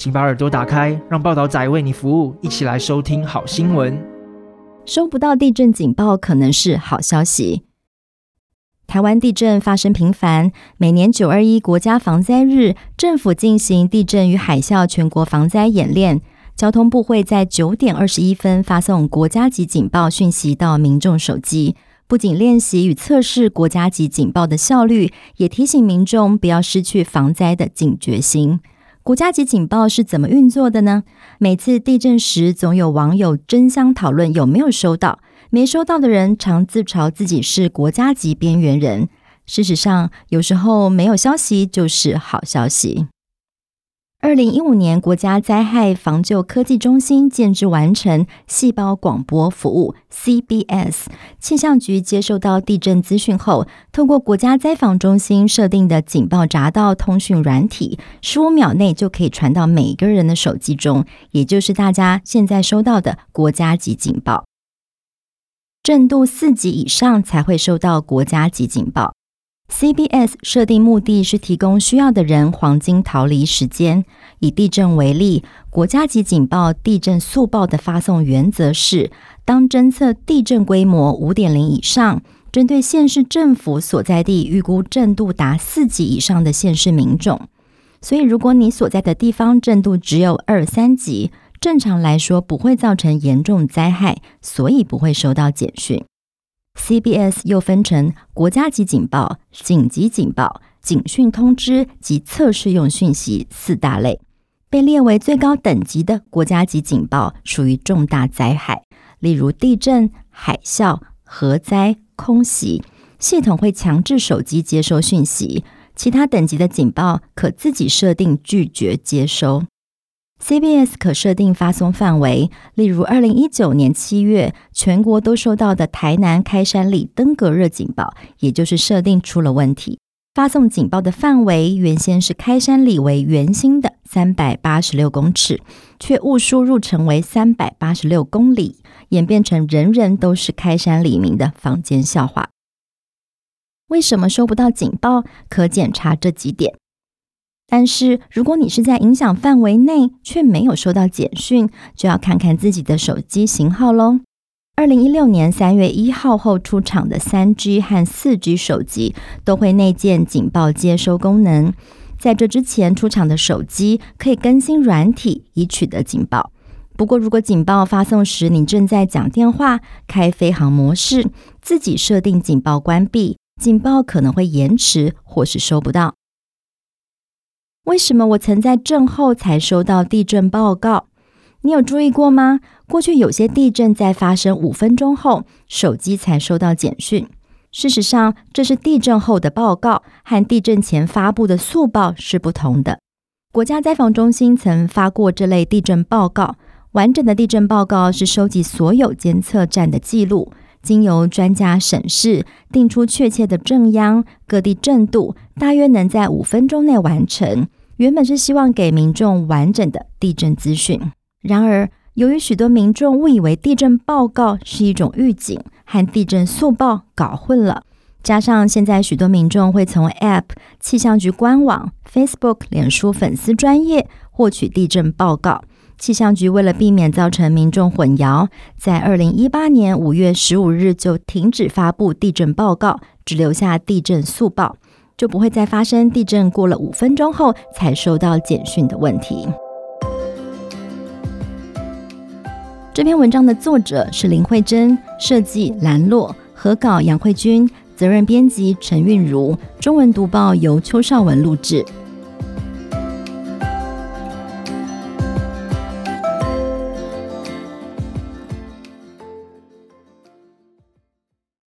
请把耳朵打开，让报道仔为你服务，一起来收听好新闻。收不到地震警报可能是好消息。台湾地震发生频繁，每年九二一国家防灾日，政府进行地震与海啸全国防灾演练，交通部会在九点二十一分发送国家级警报讯息到民众手机，不仅练习与测试国家级警报的效率，也提醒民众不要失去防灾的警觉心。国家级警报是怎么运作的呢？每次地震时，总有网友争相讨论有没有收到。没收到的人常自嘲自己是国家级边缘人。事实上，有时候没有消息就是好消息。二零一五年，国家灾害防救科技中心建置完成细胞广播服务 （CBS）。气象局接收到地震资讯后，透过国家灾防中心设定的警报闸道通讯软体，十五秒内就可以传到每个人的手机中，也就是大家现在收到的国家级警报。震度四级以上才会收到国家级警报。CBS 设定目的是提供需要的人黄金逃离时间。以地震为例，国家级警报地震速报的发送原则是：当侦测地震规模五点零以上，针对县市政府所在地预估震度达四级以上的县市民众。所以，如果你所在的地方震度只有二三级，正常来说不会造成严重灾害，所以不会收到简讯。CBS 又分成国家级警报、紧急警报、警讯通知及测试用讯息四大类。被列为最高等级的国家级警报属于重大灾害，例如地震、海啸、核灾、空袭，系统会强制手机接收讯息。其他等级的警报可自己设定拒绝接收。CBS 可设定发送范围，例如二零一九年七月，全国都收到的台南开山里登革热警报，也就是设定出了问题。发送警报的范围原先是开山里为圆心的三百八十六公尺，却误输入成为三百八十六公里，演变成人人都是开山里民的坊间笑话。为什么收不到警报？可检查这几点。但是，如果你是在影响范围内却没有收到简讯，就要看看自己的手机型号喽。二零一六年三月一号后出厂的三 G 和四 G 手机都会内建警报接收功能。在这之前出厂的手机可以更新软体以取得警报。不过，如果警报发送时你正在讲电话、开飞航模式，自己设定警报关闭，警报可能会延迟或是收不到。为什么我曾在震后才收到地震报告？你有注意过吗？过去有些地震在发生五分钟后，手机才收到简讯。事实上，这是地震后的报告，和地震前发布的速报是不同的。国家灾防中心曾发过这类地震报告，完整的地震报告是收集所有监测站的记录。经由专家审视，定出确切的震央、各地震度，大约能在五分钟内完成。原本是希望给民众完整的地震资讯，然而由于许多民众误以为地震报告是一种预警，和地震速报搞混了。加上现在许多民众会从 App、气象局官网、Facebook、脸书粉丝专业获取地震报告。气象局为了避免造成民众混淆，在二零一八年五月十五日就停止发布地震报告，只留下地震速报，就不会再发生地震过了五分钟后才收到简讯的问题。这篇文章的作者是林慧珍，设计兰洛，合稿杨慧君，责任编辑陈韵如，中文读报由邱少文录制。